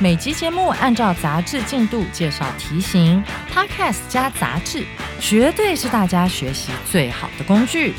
每集节目按照杂志进度介绍题型，Podcast 加杂志，绝对是大家学习最好的工具。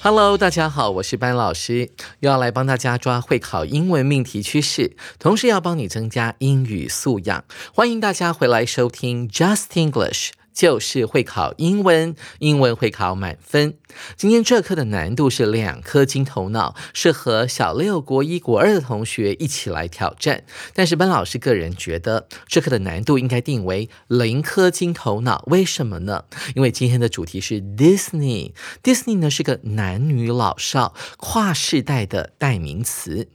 Hello，大家好，我是班老师，又要来帮大家抓会考英文命题趋势，同时要帮你增加英语素养。欢迎大家回来收听 Just English。就是会考英文，英文会考满分。今天这课的难度是两颗金头脑，适合小六、国一、国二的同学一起来挑战。但是班老师个人觉得，这课的难度应该定为零颗金头脑。为什么呢？因为今天的主题是 Disney，Disney 呢是个男女老少跨世代的代名词。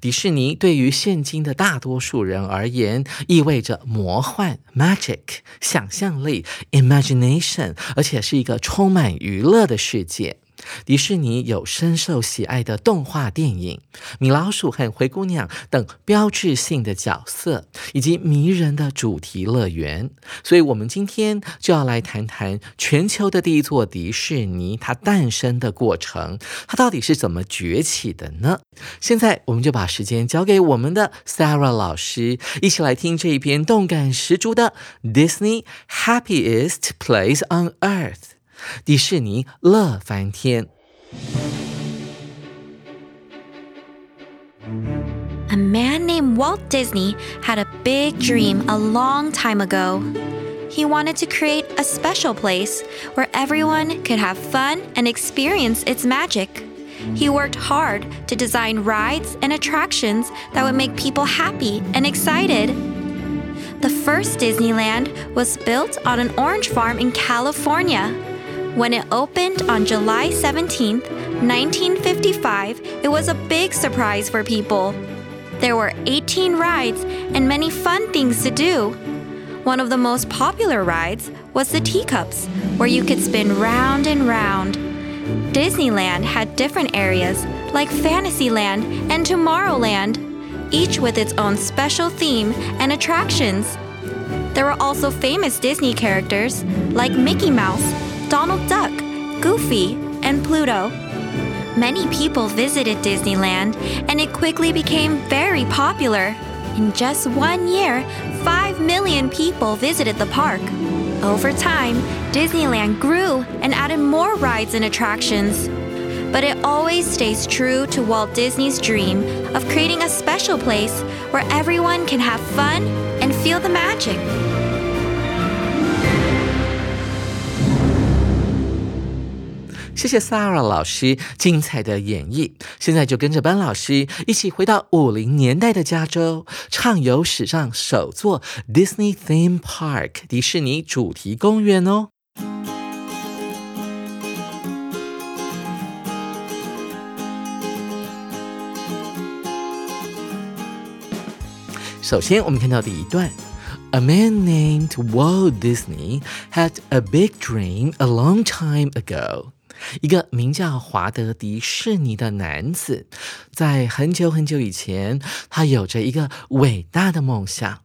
迪士尼对于现今的大多数人而言，意味着魔幻 （magic）、想象力 （imagination），而且是一个充满娱乐的世界。迪士尼有深受喜爱的动画电影《米老鼠和灰姑娘》等标志性的角色，以及迷人的主题乐园。所以，我们今天就要来谈谈全球的第一座迪士尼它诞生的过程，它到底是怎么崛起的呢？现在，我们就把时间交给我们的 Sarah 老师，一起来听这一篇动感十足的 Disney Happiest Place on Earth。迪士尼乐翻天。A man named Walt Disney had a big dream a long time ago. He wanted to create a special place where everyone could have fun and experience its magic. He worked hard to design rides and attractions that would make people happy and excited. The first Disneyland was built on an orange farm in California. When it opened on July 17, 1955, it was a big surprise for people. There were 18 rides and many fun things to do. One of the most popular rides was the teacups, where you could spin round and round. Disneyland had different areas, like Fantasyland and Tomorrowland, each with its own special theme and attractions. There were also famous Disney characters, like Mickey Mouse Donald Duck, Goofy, and Pluto. Many people visited Disneyland, and it quickly became very popular. In just one year, 5 million people visited the park. Over time, Disneyland grew and added more rides and attractions. But it always stays true to Walt Disney's dream of creating a special place where everyone can have fun and feel the magic. 谢谢 Sarah 老师精彩的演绎。现在就跟着班老师一起回到五零年代的加州，畅游史上首座 Disney Theme Park 迪士尼主题公园哦。首先，我们看到第一段。A man named Walt Disney had a big dream a long time ago. 一个名叫华德·迪士尼的男子，在很久很久以前，他有着一个伟大的梦想。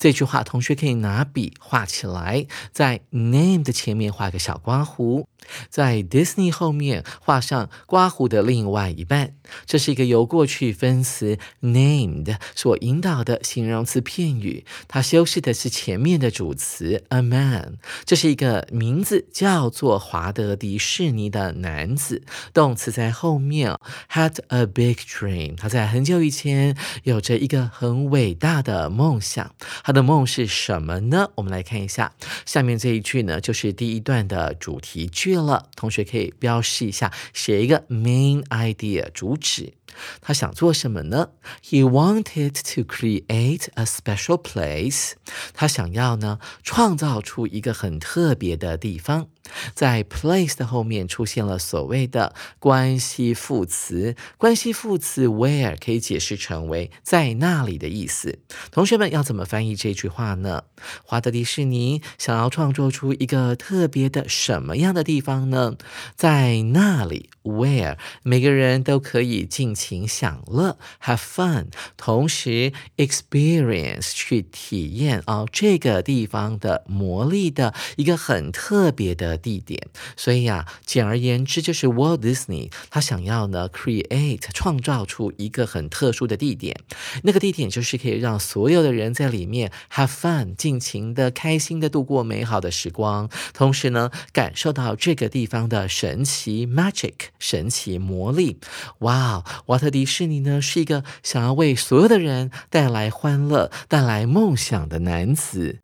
这句话，同学可以拿笔画起来，在 name 的前面画个小刮胡。在 Disney 后面画上刮胡的另外一半，这是一个由过去分词 named 所引导的形容词片语，它修饰的是前面的主词 a man。这是一个名字叫做华德迪士尼的男子，动词在后面 had a big dream。他在很久以前有着一个很伟大的梦想，他的梦是什么呢？我们来看一下下面这一句呢，就是第一段的主题句。了，同学可以标示一下，写一个 main idea 主旨。他想做什么呢？He wanted to create a special place。他想要呢，创造出一个很特别的地方。在 place 的后面出现了所谓的关系副词，关系副词 where 可以解释成为在那里的意思。同学们要怎么翻译这句话呢？华德迪士尼想要创作出一个特别的什么样的地方呢？在那里 where 每个人都可以尽情享乐 have fun，同时 experience 去体验啊这个地方的魔力的一个很特别的。地点，所以呀，简而言之，就是 Walt Disney 他想要呢 create 创造出一个很特殊的地点，那个地点就是可以让所有的人在里面 have fun 尽情的开心的度过美好的时光，同时呢，感受到这个地方的神奇 magic 神奇魔力。哇，瓦特迪士尼呢是一个想要为所有的人带来欢乐、带来梦想的男子。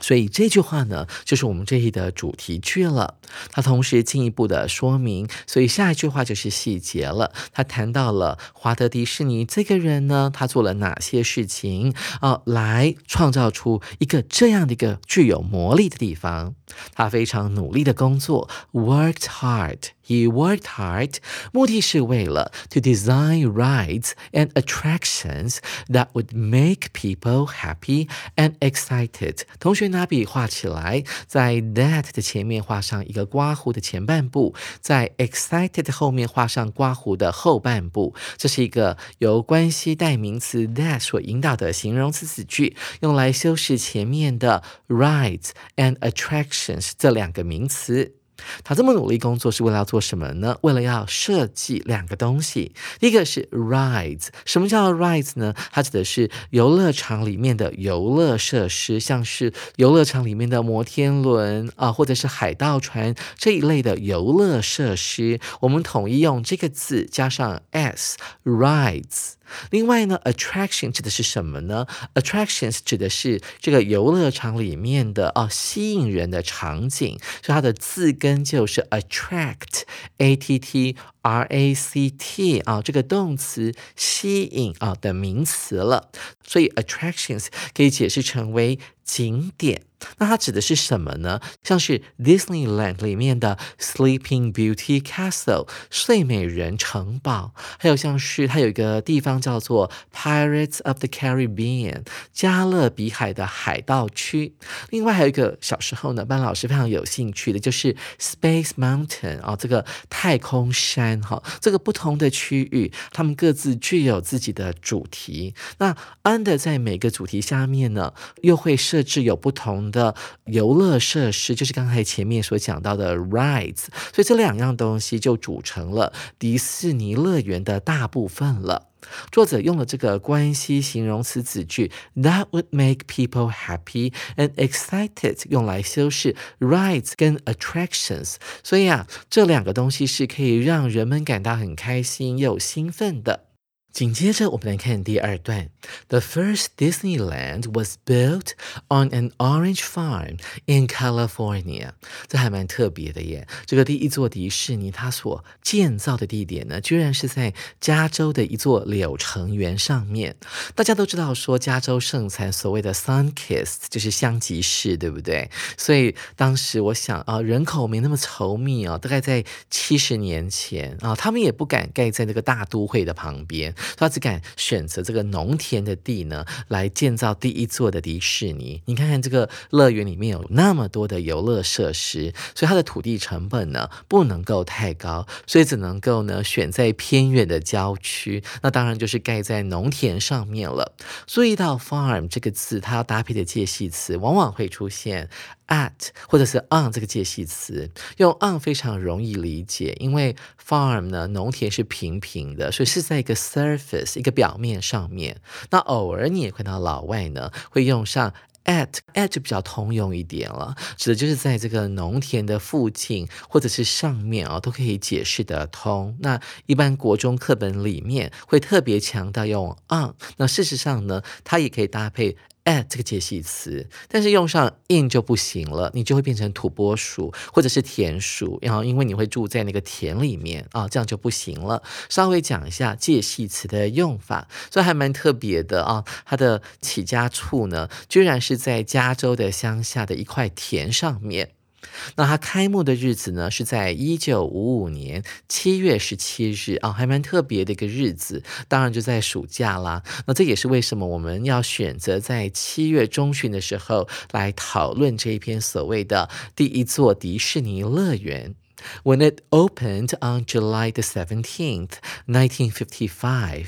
所以这句话呢，就是我们这一的主题句了。它同时进一步的说明，所以下一句话就是细节了。他谈到了华特迪士尼这个人呢，他做了哪些事情啊，来创造出一个这样的一个具有魔力的地方。他非常努力的工作，worked hard。He worked hard，目的是为了 to design rides and attractions that would make people happy and excited。同学拿笔画起来，在 that 的前面画上一个刮胡的前半部，在 excited 后面画上刮胡的后半部。这是一个由关系代名词 that 所引导的形容词子句，用来修饰前面的 rides and attractions 这两个名词。 他这么努力工作是为了要做什么呢？为了要设计两个东西。第一个是 rides，什么叫 rides 呢？它指的是游乐场里面的游乐设施，像是游乐场里面的摩天轮啊，或者是海盗船这一类的游乐设施。我们统一用这个字加上 s，rides。另外呢，attraction 指的是什么呢？attractions 指的是这个游乐场里面的啊吸引人的场景，所以它的字根就是 attract，a t t r a c t 啊这个动词吸引啊的名词了，所以 attractions 可以解释成为景点。那它指的是什么呢？像是 Disneyland 里面的 Sleeping Beauty Castle 睡美人城堡，还有像是它有一个地方叫做 Pirates of the Caribbean 加勒比海的海盗区。另外还有一个小时候呢，班老师非常有兴趣的就是 Space Mountain 啊，这个太空山哈，这个不同的区域，它们各自具有自己的主题。那 Under 在每个主题下面呢，又会设置有不同。的游乐设施就是刚才前面所讲到的 rides，所以这两样东西就组成了迪士尼乐园的大部分了。作者用了这个关系形容词子句 that would make people happy and excited，用来修饰 rides 跟 attractions，所以啊，这两个东西是可以让人们感到很开心又兴奋的。紧接着，我们来看第二段。The first Disneyland was built on an orange farm in California。这还蛮特别的耶。这个第一座迪士尼，它所建造的地点呢，居然是在加州的一座柳橙园上面。大家都知道，说加州盛产所谓的 sun kiss，就是香吉士，对不对？所以当时我想啊，人口没那么稠密啊，大概在七十年前啊，他们也不敢盖在那个大都会的旁边。他只敢选择这个农田的地呢，来建造第一座的迪士尼。你看看这个乐园里面有那么多的游乐设施，所以它的土地成本呢不能够太高，所以只能够呢选在偏远的郊区。那当然就是盖在农田上面了。注意到 farm 这个字，它要搭配的介系词往往会出现。At 或者是 on 这个介系词，用 on 非常容易理解，因为 farm 呢，农田是平平的，所以是在一个 surface 一个表面上面。那偶尔你也看到老外呢，会用上 at，at 就比较通用一点了，指的就是在这个农田的附近或者是上面啊，都可以解释得通。那一般国中课本里面会特别强调用 on，那事实上呢，它也可以搭配。At 这个介系词，但是用上 in 就不行了，你就会变成土拨鼠或者是田鼠，然后因为你会住在那个田里面啊，这样就不行了。稍微讲一下介系词的用法，所以还蛮特别的啊。它的起家处呢，居然是在加州的乡下的一块田上面。那它开幕的日子呢，是在一九五五年七月十七日啊，还蛮特别的一个日子，当然就在暑假啦。那这也是为什么我们要选择在七月中旬的时候来讨论这一篇所谓的第一座迪士尼乐园。When it opened on July the seventeenth, nineteen fifty-five，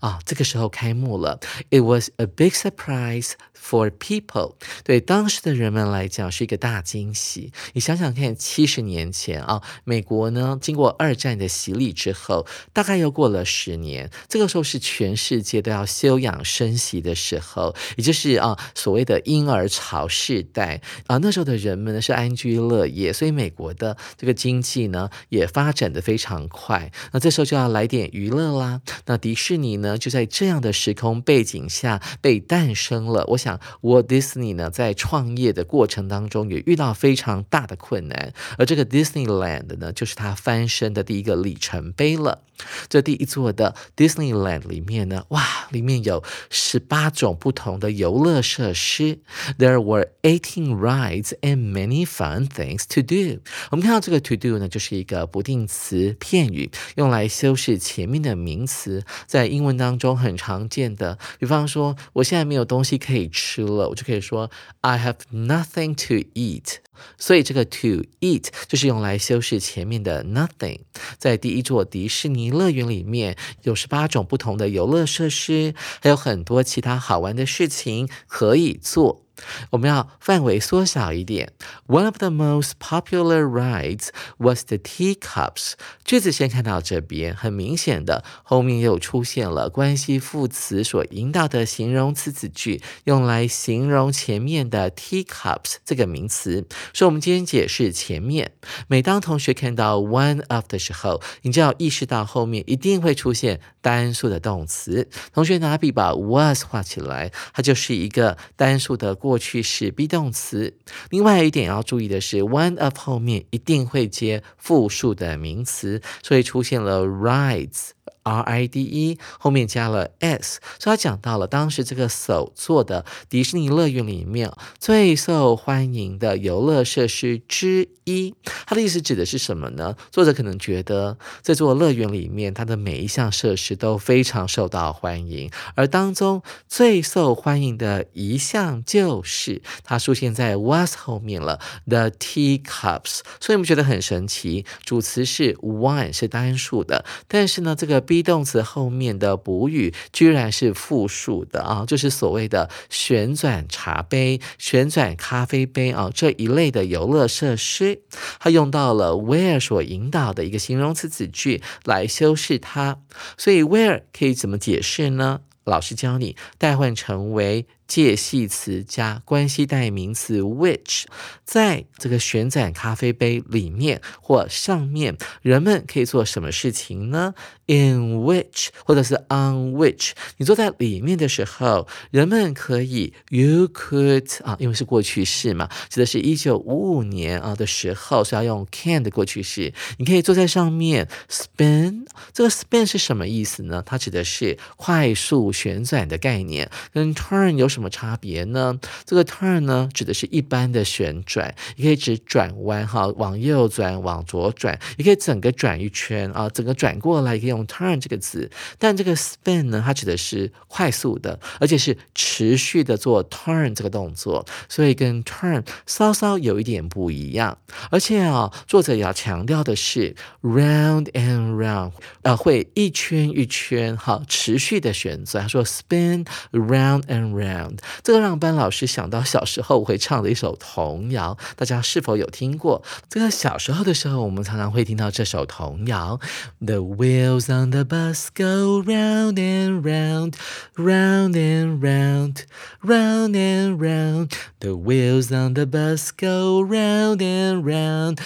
啊，这个时候开幕了。It was a big surprise. For people，对当时的人们来讲是一个大惊喜。你想想看，七十年前啊，美国呢经过二战的洗礼之后，大概又过了十年，这个时候是全世界都要休养生息的时候，也就是啊所谓的婴儿潮世代啊。那时候的人们呢是安居乐业，所以美国的这个经济呢也发展的非常快。那这时候就要来点娱乐啦。那迪士尼你呢就在这样的时空背景下被诞生了。我想。Walt Disney 呢，在创业的过程当中也遇到非常大的困难，而这个 Disneyland 呢，就是他翻身的第一个里程碑了。这第一座的 Disneyland 里面呢，哇，里面有十八种不同的游乐设施。There were eighteen rides and many fun things to do。我们看到这个 to do 呢，就是一个不定词片语，用来修饰前面的名词，在英文当中很常见的。比方说，我现在没有东西可以吃了，我就可以说 I have nothing to eat。所以这个 to eat 就是用来修饰前面的 nothing。在第一座迪士尼乐园里面有十八种不同的游乐设施，还有很多其他好玩的事情可以做。我们要范围缩小一点。One of the most popular rides was the teacups。句子先看到这边，很明显的后面又出现了关系副词所引导的形容词子句，用来形容前面的 teacups 这个名词。所以，我们今天解释前面。每当同学看到 one of 的时候，你就要意识到后面一定会出现单数的动词。同学拿笔把 was 画起来，它就是一个单数的。过去式 be 动词。另外一点要注意的是，one of 后面一定会接复数的名词，所以出现了 rides。R I D E 后面加了 s，所以他讲到了当时这个首座的迪士尼乐园里面最受欢迎的游乐设施之一。他的意思指的是什么呢？作者可能觉得这座乐园里面它的每一项设施都非常受到欢迎，而当中最受欢迎的一项就是它出现在 was 后面了，the teacups。所以我们觉得很神奇，主词是 one 是单数的，但是呢这个 be be 动词后面的补语居然是复数的啊，就是所谓的旋转茶杯、旋转咖啡杯啊这一类的游乐设施，它用到了 where 所引导的一个形容词子句来修饰它，所以 where 可以怎么解释呢？老师教你代换成为。介系词加关系代名词 which，在这个旋转咖啡杯里面或上面，人们可以做什么事情呢？In which 或者是 on which，你坐在里面的时候，人们可以 you could 啊，因为是过去式嘛，指的是一九五五年啊的时候，是要用 can 的过去式。你可以坐在上面 spin，这个 spin 是什么意思呢？它指的是快速旋转的概念，跟 turn 有。什么差别呢？这个 turn 呢，指的是一般的旋转，也可以指转弯哈，往右转，往左转，也可以整个转一圈啊，整个转过来可以用 turn 这个字。但这个 spin 呢，它指的是快速的，而且是持续的做 turn 这个动作，所以跟 turn 稍稍有一点不一样。而且啊，作者也要强调的是 round and round，呃，会一圈一圈哈，持续的旋转。他说 spin round and round。这个让班老师想到小时候我会唱的一首童谣，大家是否有听过？这个小时候的时候，我们常常会听到这首童谣：The wheels on the bus go round and round, round and round, round and round. The wheels on the bus go round and round.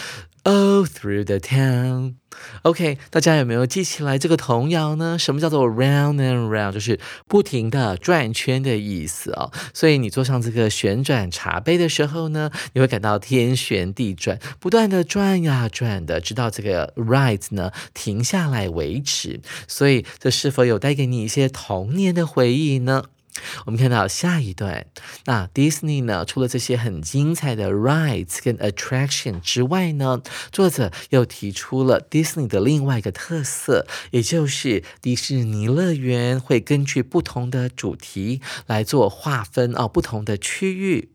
All through the town。OK，大家有没有记起来这个童谣呢？什么叫做 round and round？就是不停的转圈的意思哦。所以你坐上这个旋转茶杯的时候呢，你会感到天旋地转，不断的转呀转的，直到这个 ride 呢停下来为止。所以这是否有带给你一些童年的回忆呢？我们看到下一段，那 Disney 呢，除了这些很精彩的 rides 跟 attraction 之外呢，作者又提出了 Disney 的另外一个特色，也就是迪士尼乐园会根据不同的主题来做划分哦，不同的区域。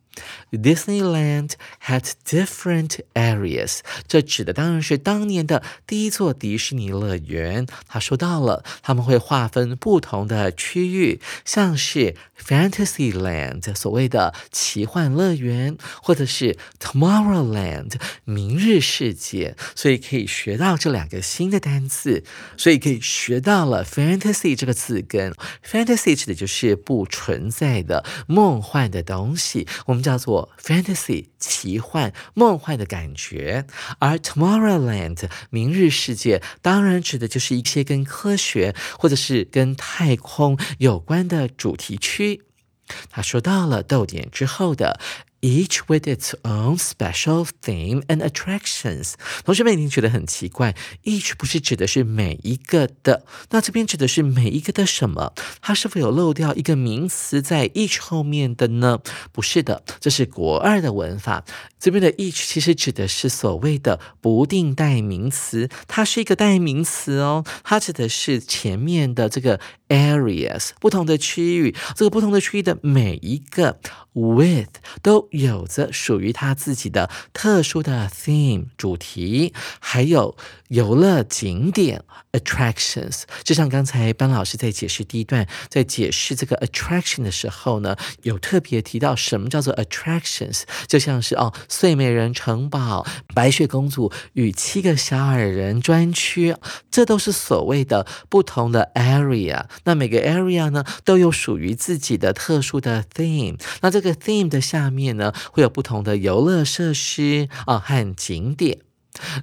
Disneyland had different areas，这指的当然是当年的第一座迪士尼乐园。他说到了，他们会划分不同的区域，像是 Fantasyland，所谓的奇幻乐园，或者是 Tomorrowland，明日世界。所以可以学到这两个新的单词，所以可以学到了 Fantasy 这个字根。Fantasy 指的就是不存在的梦幻的东西，我们。叫做 fantasy 奇幻梦幻的感觉，而 Tomorrowland 明日世界当然指的就是一些跟科学或者是跟太空有关的主题区。他说到了逗点之后的。Each with its own special theme and attractions。同学们一定觉得很奇怪，each 不是指的是每一个的，那这边指的是每一个的什么？它是否有漏掉一个名词在 each 后面的呢？不是的，这是国二的文法。这边的 each 其实指的是所谓的不定代名词，它是一个代名词哦，它指的是前面的这个 areas 不同的区域，这个不同的区域的每一个 with 都有着属于它自己的特殊的 theme 主题，还有游乐景点 attractions。就像刚才班老师在解释第一段，在解释这个 attraction 的时候呢，有特别提到什么叫做 attractions，就像是哦。睡美人城堡、白雪公主与七个小矮人专区，这都是所谓的不同的 area。那每个 area 呢，都有属于自己的特殊的 theme。那这个 theme 的下面呢，会有不同的游乐设施啊和景点。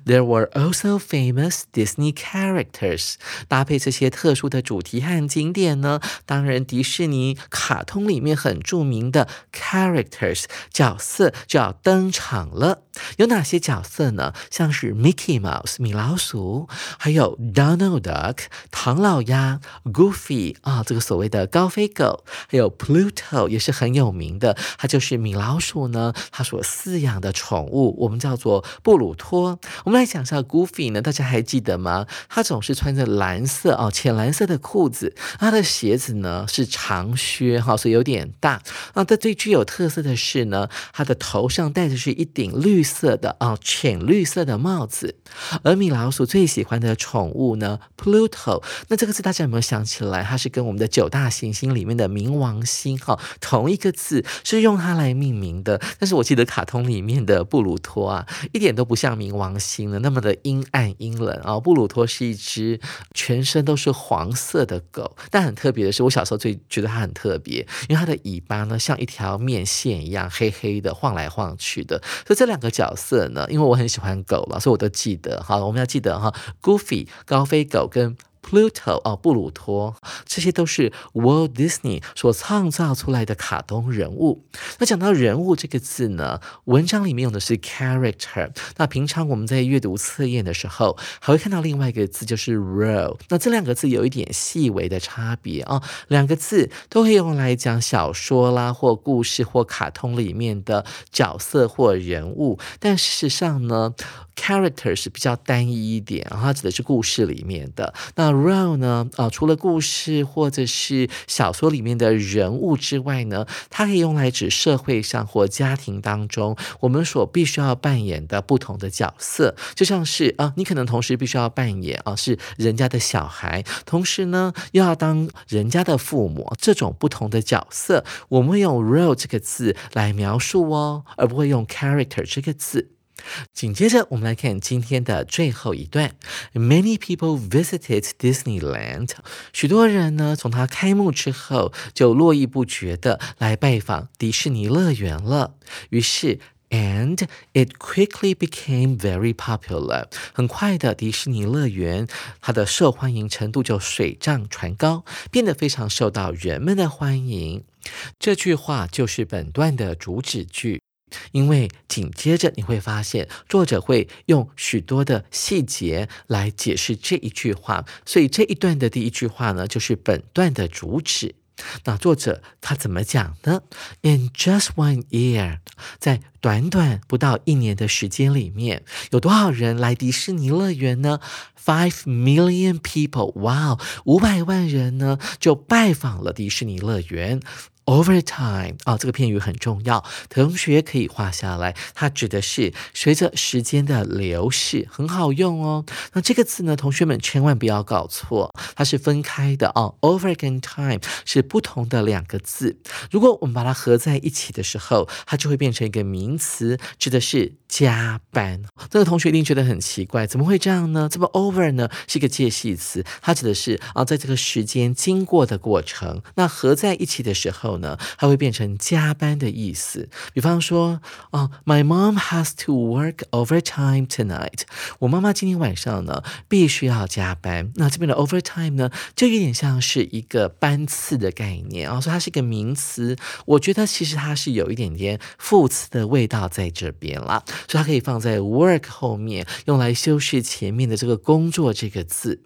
There were also famous Disney characters。搭配这些特殊的主题和景点呢，当然迪士尼卡通里面很著名的 characters 角色就要登场了。有哪些角色呢？像是 Mickey Mouse 米老鼠，还有 Donald Duck 唐老鸭，Goofy 啊这个所谓的高飞狗，还有 Pluto 也是很有名的，它就是米老鼠呢它所饲养的宠物，我们叫做布鲁托。我们来讲一下 Goofy 呢，大家还记得吗？他总是穿着蓝色哦，浅蓝色的裤子，他的鞋子呢是长靴哈，所以有点大。那他最具有特色的是呢，他的头上戴的是一顶绿色的啊浅绿色的帽子。而米老鼠最喜欢的宠物呢，Pluto，那这个字大家有没有想起来？它是跟我们的九大行星里面的冥王星哈同一个字，是用它来命名的。但是我记得卡通里面的布鲁托啊，一点都不像冥王。星呢，那么的阴暗阴冷啊！布鲁托是一只全身都是黄色的狗，但很特别的是，我小时候最觉得它很特别，因为它的尾巴呢像一条面线一样黑黑的，晃来晃去的。所以这两个角色呢，因为我很喜欢狗了，所以我都记得。好，我们要记得哈，Goofy 高飞狗跟。Pluto 哦，布鲁托，这些都是 Walt Disney 所创造出来的卡通人物。那讲到人物这个字呢，文章里面用的是 character。那平常我们在阅读测验的时候，还会看到另外一个字，就是 role。那这两个字有一点细微的差别啊，两个字都可以用来讲小说啦，或故事或卡通里面的角色或人物。但事实上呢？Character 是比较单一一点，它指的是故事里面的。那 role 呢？啊，除了故事或者是小说里面的人物之外呢，它可以用来指社会上或家庭当中我们所必须要扮演的不同的角色。就像是啊，你可能同时必须要扮演啊是人家的小孩，同时呢又要当人家的父母，这种不同的角色，我们会用 role 这个字来描述哦，而不会用 character 这个字。紧接着，我们来看今天的最后一段。Many people visited Disneyland。许多人呢，从它开幕之后就络绎不绝的来拜访迪士尼乐园了。于是 and it quickly became very popular。很快的，迪士尼乐园它的受欢迎程度就水涨船高，变得非常受到人们的欢迎。这句话就是本段的主旨句。因为紧接着你会发现，作者会用许多的细节来解释这一句话，所以这一段的第一句话呢，就是本段的主旨。那作者他怎么讲呢？In just one year，在短短不到一年的时间里面，有多少人来迪士尼乐园呢？Five million people，哇，五百万人呢就拜访了迪士尼乐园。Over time 啊，这个片语很重要，同学可以画下来。它指的是随着时间的流逝，很好用哦。那这个字呢，同学们千万不要搞错，它是分开的啊。Over 跟 time 是不同的两个字。如果我们把它合在一起的时候，它就会变成一个名词，指的是加班。这个同学一定觉得很奇怪，怎么会这样呢？这么 over 呢是一个介系词，它指的是啊，在这个时间经过的过程。那合在一起的时候。呢，它会变成加班的意思。比方说，哦，My mom has to work overtime tonight。我妈妈今天晚上呢，必须要加班。那这边的 overtime 呢，就有点像是一个班次的概念啊，所以它是一个名词。我觉得其实它是有一点点副词的味道在这边了，所以它可以放在 work 后面，用来修饰前面的这个工作这个字。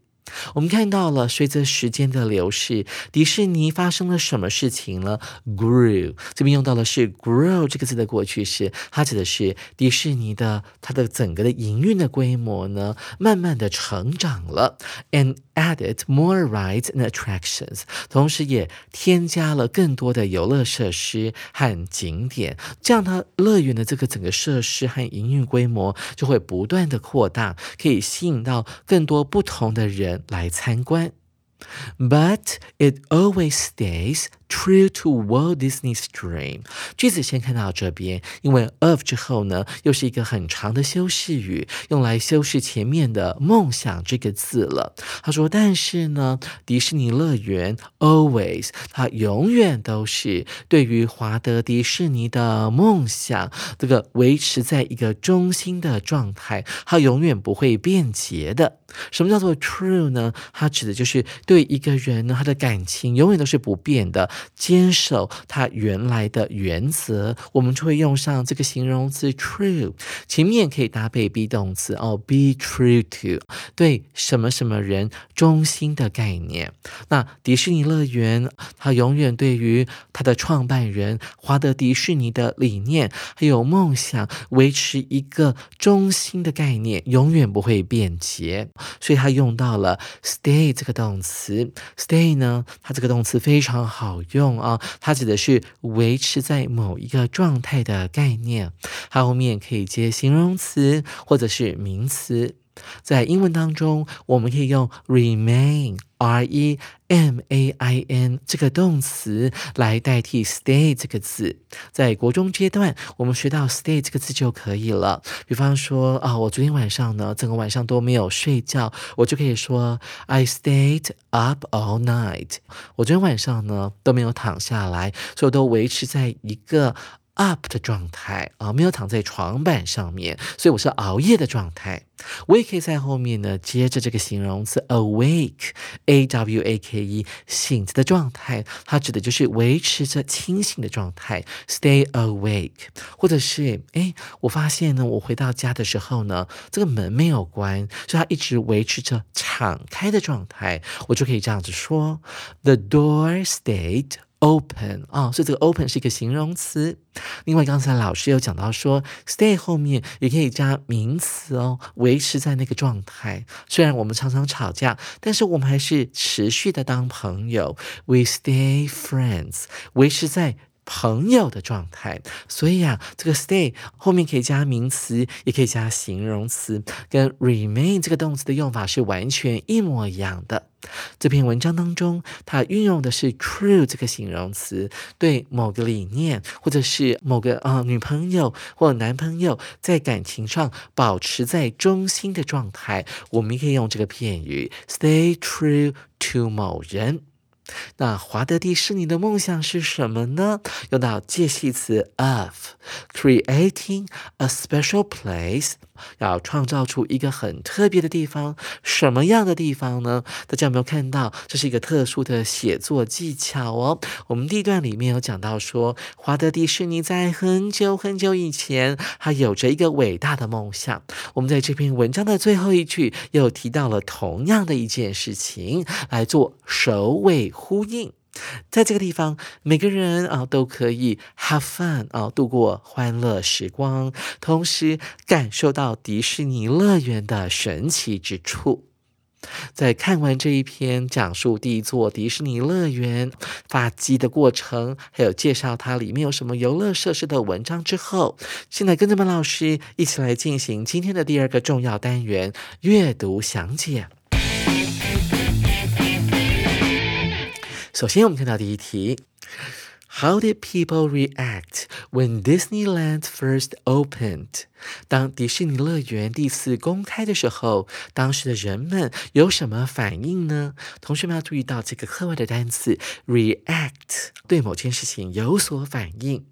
我们看到了，随着时间的流逝，迪士尼发生了什么事情呢？Grew 这边用到的是 grow 这个字的过去式，它指的是迪士尼的它的整个的营运的规模呢，慢慢的成长了。And added more rides and attractions，同时也添加了更多的游乐设施和景点，这样它乐园的这个整个设施和营运规模就会不断的扩大，可以吸引到更多不同的人。来参观。But it always stays true to Walt Disney's dream。句子先看到这边，因为 of 之后呢，又是一个很长的修饰语，用来修饰前面的梦想这个字了。他说，但是呢，迪士尼乐园 always 它永远都是对于华德迪士尼的梦想，这个维持在一个中心的状态，它永远不会变节的。什么叫做 true 呢？它指的就是对一个人呢，他的感情永远都是不变的，坚守他原来的原则。我们就会用上这个形容词 true，前面可以搭配 be 动词哦，be true to 对什么什么人忠心的概念。那迪士尼乐园，它永远对于它的创办人华德迪士尼的理念还有梦想，维持一个中心的概念，永远不会变节。所以他用到了 stay 这个动词，stay 呢，它这个动词非常好用啊，它指的是维持在某一个状态的概念，它后面可以接形容词或者是名词。在英文当中，我们可以用 remain r e m a i n 这个动词来代替 stay 这个字。在国中阶段，我们学到 stay 这个字就可以了。比方说啊，我昨天晚上呢，整个晚上都没有睡觉，我就可以说 I stayed up all night。我昨天晚上呢都没有躺下来，所以我都维持在一个。Up 的状态啊，没有躺在床板上面，所以我是熬夜的状态。我也可以在后面呢，接着这个形容词 awake，a w a k e，醒着的状态，它指的就是维持着清醒的状态，stay awake。或者是哎，我发现呢，我回到家的时候呢，这个门没有关，所以它一直维持着敞开的状态，我就可以这样子说：The door stayed。Open 啊，所以这个 open 是一个形容词。另外，刚才老师有讲到说，stay 后面也可以加名词哦，维持在那个状态。虽然我们常常吵架，但是我们还是持续的当朋友。We stay friends，维持在。朋友的状态，所以啊，这个 stay 后面可以加名词，也可以加形容词，跟 remain 这个动词的用法是完全一模一样的。这篇文章当中，它运用的是 true 这个形容词，对某个理念或者是某个啊女朋友或男朋友在感情上保持在中心的状态，我们可以用这个片语 stay true to 某人。那华德迪士尼的梦想是什么呢？用到介系词 of，creating a special place，要创造出一个很特别的地方。什么样的地方呢？大家有没有看到？这是一个特殊的写作技巧哦。我们第一段里面有讲到说，华德迪士尼在很久很久以前，他有着一个伟大的梦想。我们在这篇文章的最后一句又提到了同样的一件事情，来做首尾呼应。在这个地方，每个人啊都可以 have fun 啊，度过欢乐时光，同时感受到迪士尼乐园的神奇之处。在看完这一篇讲述第一座迪士尼乐园发迹的过程，还有介绍它里面有什么游乐设施的文章之后，现在跟着们老师一起来进行今天的第二个重要单元——阅读详解。首先，我们看到第一题：How did people react when Disneyland first opened？当迪士尼乐园第一次公开的时候，当时的人们有什么反应呢？同学们要注意到这个课外的单词 react，对某件事情有所反应。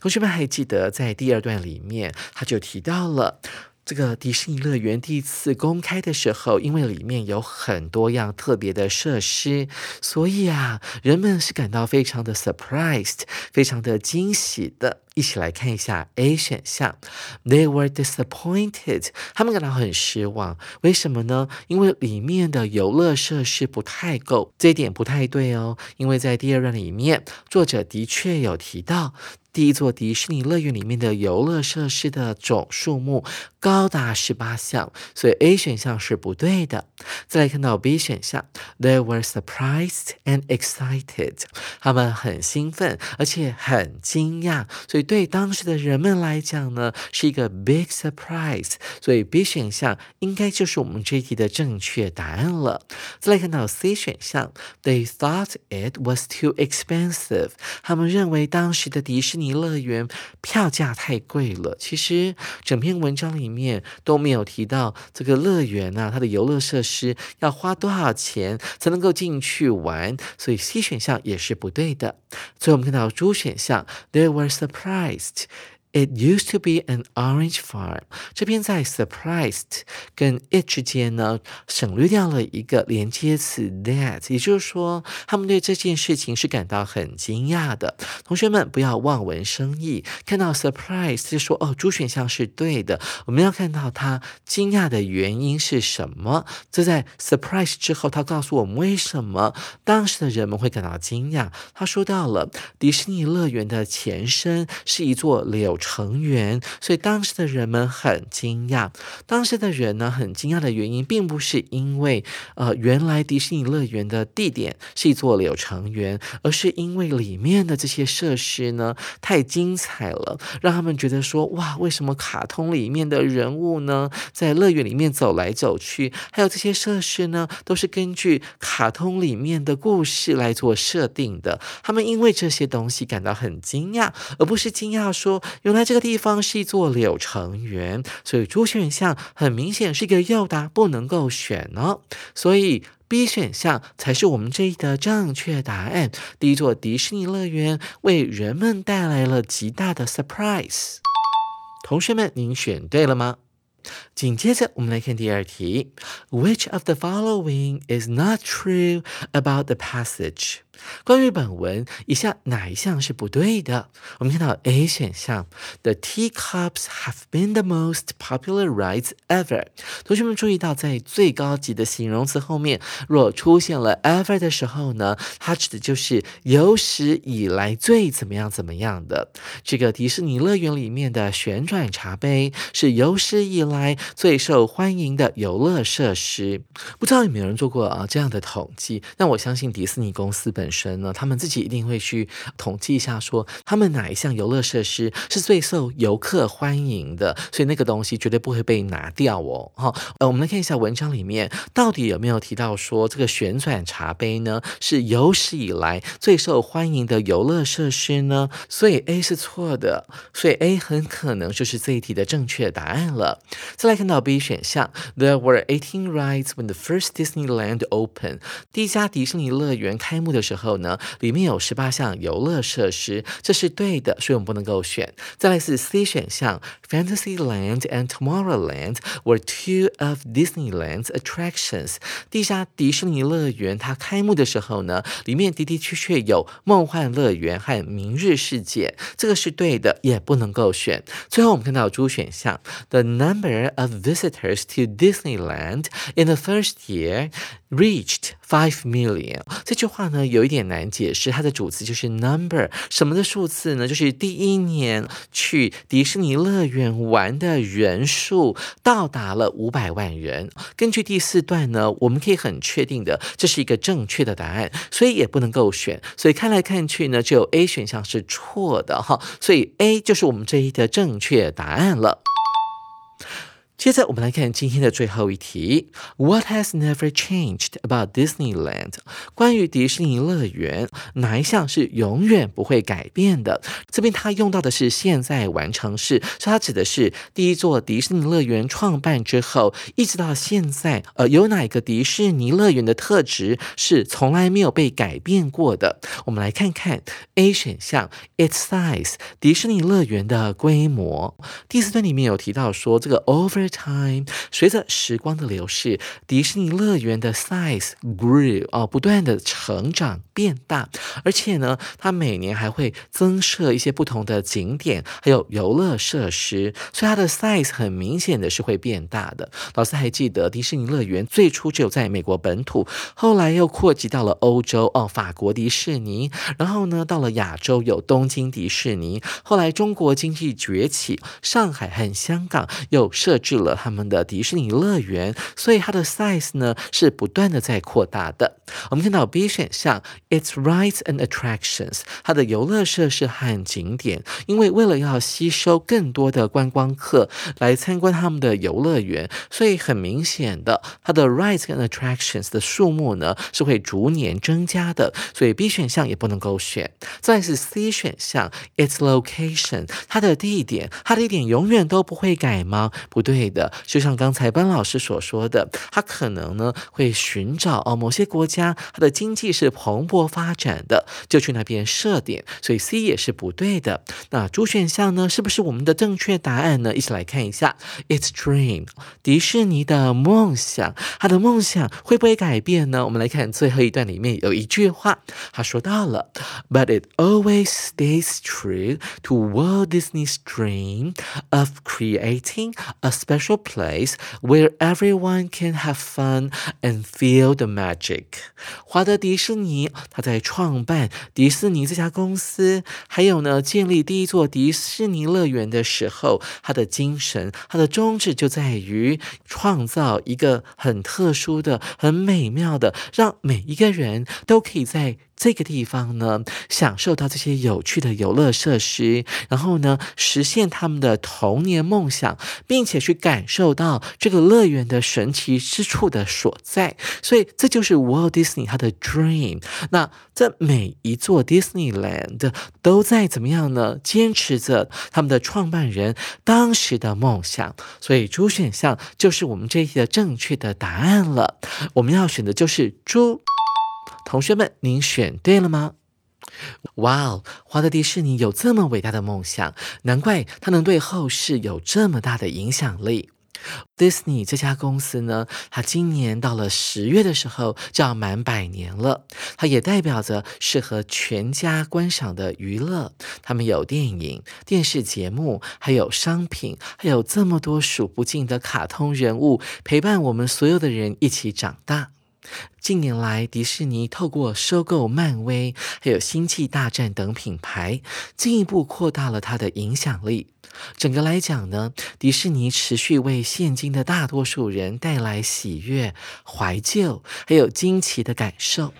同学们还记得在第二段里面，他就提到了。这个迪士尼乐园第一次公开的时候，因为里面有很多样特别的设施，所以啊，人们是感到非常的 surprised，非常的惊喜的。一起来看一下 A 选项，They were disappointed，他们感到很失望。为什么呢？因为里面的游乐设施不太够，这一点不太对哦。因为在第二段里面，作者的确有提到。第一座迪士尼乐园里面的游乐设施的总数目高达十八项，所以 A 选项是不对的。再来看到 B 选项，They were surprised and excited，他们很兴奋而且很惊讶，所以对当时的人们来讲呢，是一个 big surprise。所以 B 选项应该就是我们这一题的正确答案了。再来看到 C 选项，They thought it was too expensive，他们认为当时的迪士尼。乐园票价太贵了。其实整篇文章里面都没有提到这个乐园啊，它的游乐设施要花多少钱才能够进去玩，所以 C 选项也是不对的。最后我们看到 D 选项，They were surprised。Christ. It used to be an orange farm。这边在 surprised 跟 it 之间呢，省略掉了一个连接词 that，也就是说，他们对这件事情是感到很惊讶的。同学们不要望文生义，看到 surprise 就说哦，主选项是对的。我们要看到他惊讶的原因是什么。这在 surprise 之后，他告诉我们为什么当时的人们会感到惊讶。他说到了迪士尼乐园的前身是一座柳。成员，所以当时的人们很惊讶。当时的人呢，很惊讶的原因，并不是因为呃，原来迪士尼乐园的地点是一座柳成园，而是因为里面的这些设施呢，太精彩了，让他们觉得说，哇，为什么卡通里面的人物呢，在乐园里面走来走去，还有这些设施呢，都是根据卡通里面的故事来做设定的。他们因为这些东西感到很惊讶，而不是惊讶说，用。那这个地方是一座柳城园，所以朱选项很明显是一个诱答，不能够选哦。所以 B 选项才是我们这一的正确答案。第一座迪士尼乐园为人们带来了极大的 surprise。同学们，您选对了吗？紧接着，我们来看第二题：Which of the following is not true about the passage？关于本文，以下哪一项是不对的？我们看到 A 选项，The teacups have been the most popular rides ever。同学们注意到，在最高级的形容词后面，若出现了 ever 的时候呢，它指的就是有史以来最怎么样怎么样的。这个迪士尼乐园里面的旋转茶杯是有史以来最受欢迎的游乐设施。不知道有没有人做过啊这样的统计？那我相信迪士尼公司本身呢，他们自己一定会去统计一下，说他们哪一项游乐设施是最受游客欢迎的，所以那个东西绝对不会被拿掉哦。好，呃，我们来看一下文章里面到底有没有提到说这个旋转茶杯呢是有史以来最受欢迎的游乐设施呢？所以 A 是错的，所以 A 很可能就是这一题的正确答案了。再来看到 B 选项，There were eighteen rides when the first Disneyland opened。第一家迪士尼乐园开幕的时候呢，里面有十八项游乐设施，这是对的，所以我们不能够选。再来是 C 选项，Fantasyland and Tomorrowland were two of Disneyland's attractions。第一家迪士尼乐园它开幕的时候呢，里面的的确确有梦幻乐园和明日世界，这个是对的，也不能够选。最后我们看到 D 选项，The number of visitors to Disneyland in the first year reached five million。这句话呢有一点难解释，它的主词就是 number，什么的数字呢？就是第一年去迪士尼乐园玩的人数到达了五百万人。根据第四段呢，我们可以很确定的，这是一个正确的答案，所以也不能够选。所以看来看去呢，只有 A 选项是错的哈，所以 A 就是我们这一的正确答案了。接着我们来看今天的最后一题：What has never changed about Disneyland？关于迪士尼乐园，哪一项是永远不会改变的？这边它用到的是现在完成式，所以它指的是第一座迪士尼乐园创办之后，一直到现在，呃，有哪一个迪士尼乐园的特质是从来没有被改变过的？我们来看看 A 选项：Its size，迪士尼乐园的规模。第四段里面有提到说，这个 over time，随着时光的流逝，迪士尼乐园的 size grew 哦，不断的成长变大，而且呢，它每年还会增设一些不同的景点，还有游乐设施，所以它的 size 很明显的是会变大的。老师还记得迪士尼乐园最初只有在美国本土，后来又扩及到了欧洲哦，法国迪士尼，然后呢，到了亚洲有东京迪士尼，后来中国经济崛起，上海和香港又设置。了了他们的迪士尼乐园，所以它的 size 呢是不断的在扩大的。我们看到 B 选项，its rides and attractions，它的游乐设施和景点，因为为了要吸收更多的观光客来参观他们的游乐园，所以很明显的，它的 rides and attractions 的数目呢是会逐年增加的。所以 B 选项也不能够选。再是 C 选项，its location，它的地点，它的地点永远都不会改吗？不对。的，就像刚才班老师所说的，他可能呢会寻找哦某些国家，它的经济是蓬勃发展的，就去那边设点，所以 C 也是不对的。那主选项呢，是不是我们的正确答案呢？一起来看一下，It's dream，迪士尼的梦想，他的梦想会不会改变呢？我们来看最后一段里面有一句话，他说到了，But it always stays true to Walt Disney's dream of creating a special special place where everyone can have fun and feel the magic。华德迪士尼他在创办迪士尼这家公司，还有呢建立第一座迪士尼乐园的时候，他的精神，他的宗旨就在于创造一个很特殊的、很美妙的，让每一个人都可以在。这个地方呢，享受到这些有趣的游乐设施，然后呢，实现他们的童年梦想，并且去感受到这个乐园的神奇之处的所在。所以，这就是 Walt Disney 他的 dream。那这每一座 Disneyland 都在怎么样呢？坚持着他们的创办人当时的梦想。所以，猪选项就是我们这一题的正确的答案了。我们要选的就是猪。同学们，您选对了吗？哇哦，华特迪士尼有这么伟大的梦想，难怪他能对后世有这么大的影响力。Disney 这家公司呢，它今年到了十月的时候就要满百年了，它也代表着适合全家观赏的娱乐。他们有电影、电视节目，还有商品，还有这么多数不尽的卡通人物，陪伴我们所有的人一起长大。近年来，迪士尼透过收购漫威、还有星际大战等品牌，进一步扩大了它的影响力。整个来讲呢，迪士尼持续为现今的大多数人带来喜悦、怀旧，还有惊奇的感受。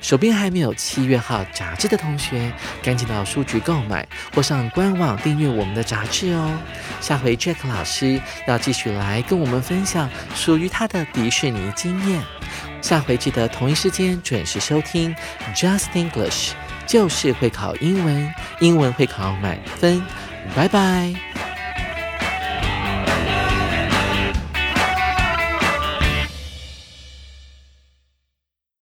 手边还没有七月号杂志的同学，赶紧到书局购买，或上官网订阅我们的杂志哦。下回 Jack 老师要继续来跟我们分享属于他的迪士尼经验。下回记得同一时间准时收听 Just English，就是会考英文，英文会考满分。拜拜。